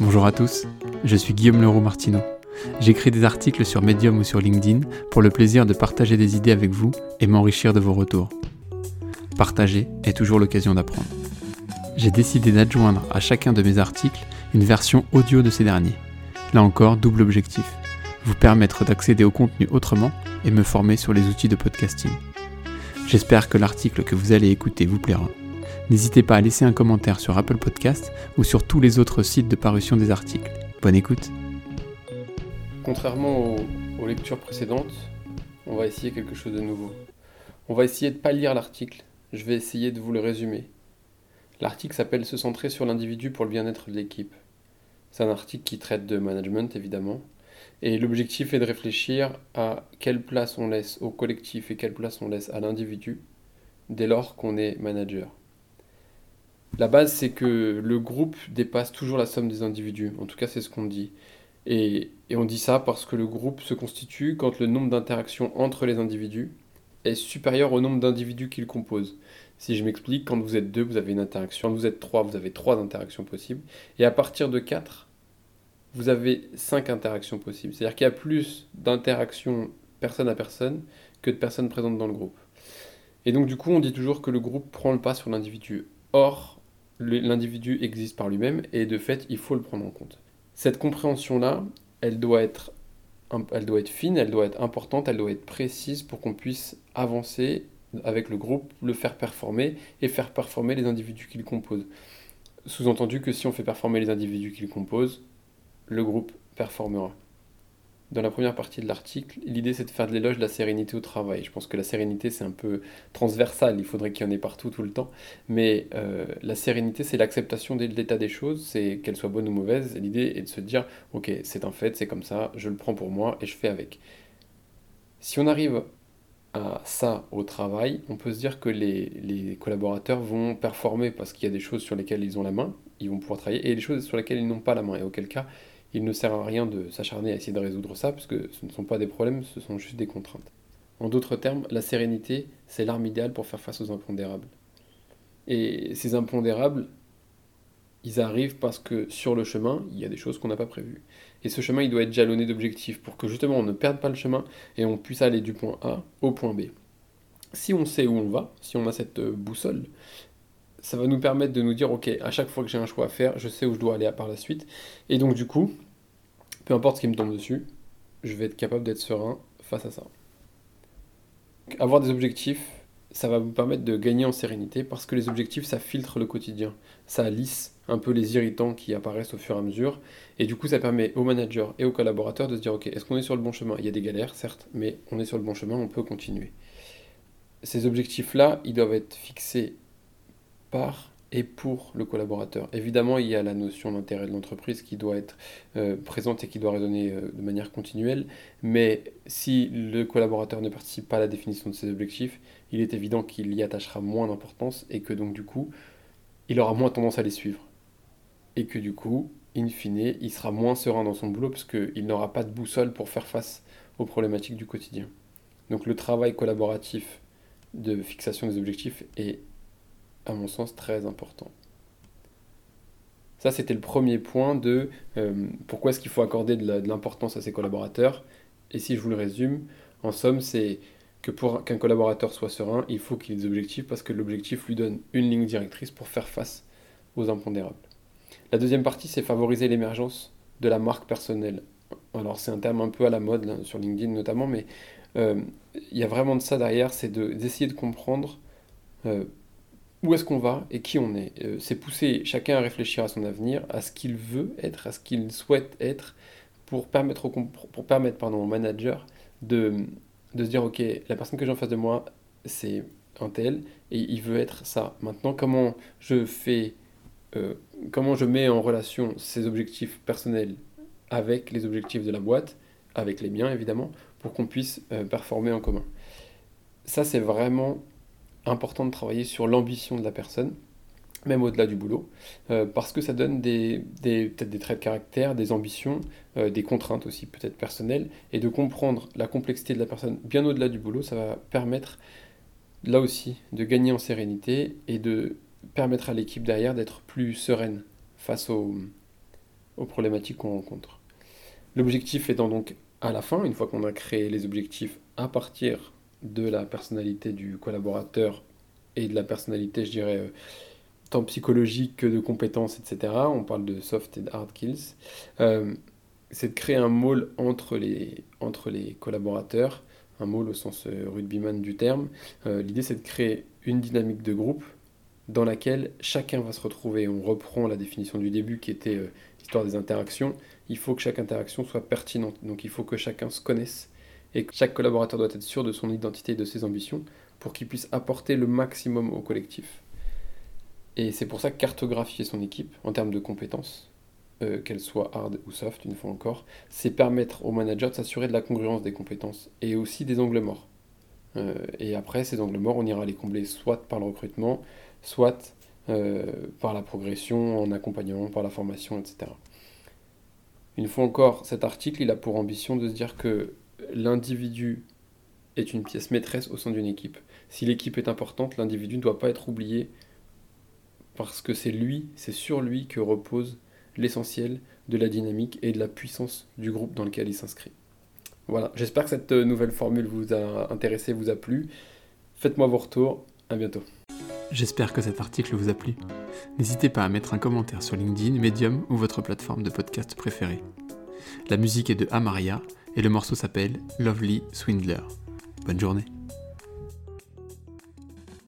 Bonjour à tous, je suis Guillaume Leroux Martineau. J'écris des articles sur Medium ou sur LinkedIn pour le plaisir de partager des idées avec vous et m'enrichir de vos retours. Partager est toujours l'occasion d'apprendre. J'ai décidé d'adjoindre à chacun de mes articles une version audio de ces derniers. Là encore, double objectif. Vous permettre d'accéder au contenu autrement et me former sur les outils de podcasting. J'espère que l'article que vous allez écouter vous plaira. N'hésitez pas à laisser un commentaire sur Apple Podcast ou sur tous les autres sites de parution des articles. Bonne écoute Contrairement aux, lectures précédentes, on va essayer quelque chose de nouveau. On va essayer de ne pas lire l'article, je vais essayer de vous le résumer. L'article s'appelle Se centrer sur l'individu pour le bien-être de l'équipe. C'est un article qui traite de management évidemment, et l'objectif est de réfléchir à quelle place on laisse au collectif et quelle place on laisse à l'individu dès lors qu'on est manager. La base, c'est que le groupe dépasse toujours la somme des individus. En tout cas, c'est ce qu'on dit. Et, on dit ça parce que le groupe se constitue quand le nombre d'interactions entre les individus est supérieur au nombre d'individus qu'il compose. Si je m'explique, quand vous êtes deux, vous avez une interaction. Quand vous êtes trois, vous avez trois interactions possibles. Et à partir de quatre, vous avez cinq interactions possibles. C'est-à-dire qu'il y a plus d'interactions personne à personne que de personnes présentes dans le groupe. Et donc du coup, on dit toujours que le groupe prend le pas sur l'individu. Or, l'individu existe par lui-même et de fait, il faut le prendre en compte. Cette compréhension-là, elle doit être elle doit être fine, elle doit être importante, elle doit être précise pour qu'on puisse avancer avec le groupe, le faire performer et faire performer les individus qu'il compose. Sous-entendu que si on fait performer les individus qu'il compose, le groupe performera dans la première partie de l'article, l'idée c'est de faire de l'éloge de la sérénité au travail. Je pense que la sérénité c'est un peu transversal, il faudrait qu'il y en ait partout tout le temps. Mais euh, la sérénité c'est l'acceptation de l'état des choses, c'est qu'elle soit bonne ou mauvaise. L'idée est de se dire ok c'est un fait, c'est comme ça, je le prends pour moi et je fais avec. Si on arrive à ça au travail, on peut se dire que les, les collaborateurs vont performer parce qu'il y a des choses sur lesquelles ils ont la main, ils vont pouvoir travailler, et des choses sur lesquelles ils n'ont pas la main. Et auquel cas, il ne sert à rien de s'acharner à essayer de résoudre ça, parce que ce ne sont pas des problèmes, ce sont juste des contraintes. En d'autres termes, la sérénité, c'est l'arme idéale pour faire face aux impondérables. Et ces impondérables, ils arrivent parce que sur le chemin, il y a des choses qu'on n'a pas prévues. Et ce chemin, il doit être jalonné d'objectifs pour que justement on ne perde pas le chemin et on puisse aller du point A au point B. Si on sait où on va, si on a cette boussole, ça va nous permettre de nous dire, ok, à chaque fois que j'ai un choix à faire, je sais où je dois aller par la suite. Et donc du coup, peu importe ce qui me tombe dessus, je vais être capable d'être serein face à ça. avoir des objectifs, ça va vous permettre de gagner en sérénité parce que les objectifs, ça filtre le quotidien. Ça lisse un peu les irritants qui apparaissent au fur et à mesure. Et du coup, ça permet aux managers et aux collaborateurs de se dire, ok, est-ce qu'on est sur le bon chemin? Il y a des galères, certes, mais on est sur le bon chemin, on peut continuer. Ces objectifs-là, ils doivent être fixés et pour le collaborateur. Évidemment, il y a la notion d'intérêt de l'entreprise qui doit être euh, présente et qui doit résonner euh, de manière continuelle, mais si le collaborateur ne participe pas à la définition de ses objectifs, il est évident qu'il y attachera moins d'importance et que donc du coup, il aura moins tendance à les suivre. Et que du coup, in fine, il sera moins serein dans son boulot parce qu'il n'aura pas de boussole pour faire face aux problématiques du quotidien. Donc le travail collaboratif de fixation des objectifs est à mon sens, très important. Ça, c'était le premier point de euh, pourquoi est-ce qu'il faut accorder de l'importance à ses collaborateurs? Et si je vous le résume, en somme, c'est que pour qu'un collaborateur soit serein, il faut qu'il ait des objectifs parce que l'objectif lui donne une ligne directrice pour faire face aux impondérables. La deuxième partie, c'est favoriser l'émergence de la marque personnelle. Alors c'est un terme un peu à la mode sur LinkedIn notamment, mais euh, il y a vraiment de ça derrière, c'est d'essayer de, comprendre euh, où est-ce qu'on va et qui on est. Euh, c'est pousser chacun à réfléchir à son avenir, à ce qu'il veut être, à ce qu'il souhaite être, pour permettre au, pour permettre, pardon, manager de, de se dire, ok, la personne que j'ai en face de moi, c'est un tel, et il veut être ça. Maintenant, comment je fais, euh, comment je mets en relation ces objectifs personnels avec les objectifs de la boîte, avec les miens évidemment, pour qu'on puisse euh, performer en commun? Ça, c'est vraiment important de travailler sur l'ambition de la personne, même au-delà du boulot, euh, parce que ça donne des, peut-être des traits de caractère, des ambitions, euh, des contraintes aussi peut-être personnelles, et de comprendre la complexité de la personne bien au-delà du boulot, ça va permettre là aussi de gagner en sérénité et de permettre à l'équipe derrière d'être plus sereine face aux, aux problématiques qu'on rencontre. L'objectif étant donc à la fin, une fois qu'on a créé les objectifs à partir de la personnalité du collaborateur et de la personnalité, je dirais, euh, tant psychologique que de compétences, etc. On parle de soft et de hard skills. Euh, c'est de créer un môle entre les, entre les collaborateurs, un môle au sens euh, rugbyman du terme. L'idée, c'est de créer une dynamique de groupe dans laquelle chacun va se retrouver. On reprend la définition du début qui était l'histoire des interactions. Il faut que chaque interaction soit pertinente. Donc il faut que chacun se connaisse et chaque collaborateur doit être sûr de son identité et de ses ambitions pour qu'il puisse apporter le maximum au collectif. Et c'est pour ça que cartographier son équipe en termes de compétences, euh, qu'elles soient hard ou soft, une fois encore, c'est permettre au manager de s'assurer de la congruence des compétences et aussi des angles morts. Euh, et après, ces angles morts, on ira les combler soit par le recrutement, soit euh, par la progression, en accompagnement, par la formation, etc. Une fois encore, cet article, il a pour ambition de se dire que l'individu est une pièce maîtresse au sein d'une équipe. Si l'équipe est importante, l'individu ne doit pas être oublié parce que c'est lui, c'est sur lui que repose l'essentiel de la dynamique et de la puissance du groupe dans lequel il s'inscrit. Voilà, j'espère que cette nouvelle formule vous a intéressé, vous a plu. Faites-moi vos retours, à bientôt. J'espère que cet article vous a plu. N'hésitez pas à mettre un commentaire sur LinkedIn, Medium ou votre plateforme de podcast préférée. La musique est de Amaria et le morceau s'appelle Lovely Swindler. Bonne journée.